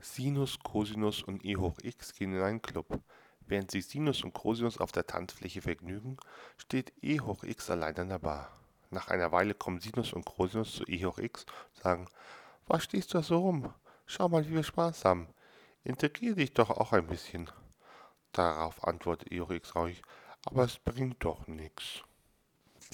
Sinus, Cosinus und e hoch x gehen in einen Club. Während sich Sinus und Cosinus auf der Tanzfläche vergnügen, steht e hoch x allein an der Bar. Nach einer Weile kommen Sinus und Cosinus zu e hoch x und sagen, was stehst du da so rum? Schau mal, wie wir Spaß haben. Integriere dich doch auch ein bisschen. Darauf antwortet e hoch x ruhig, aber es bringt doch nichts.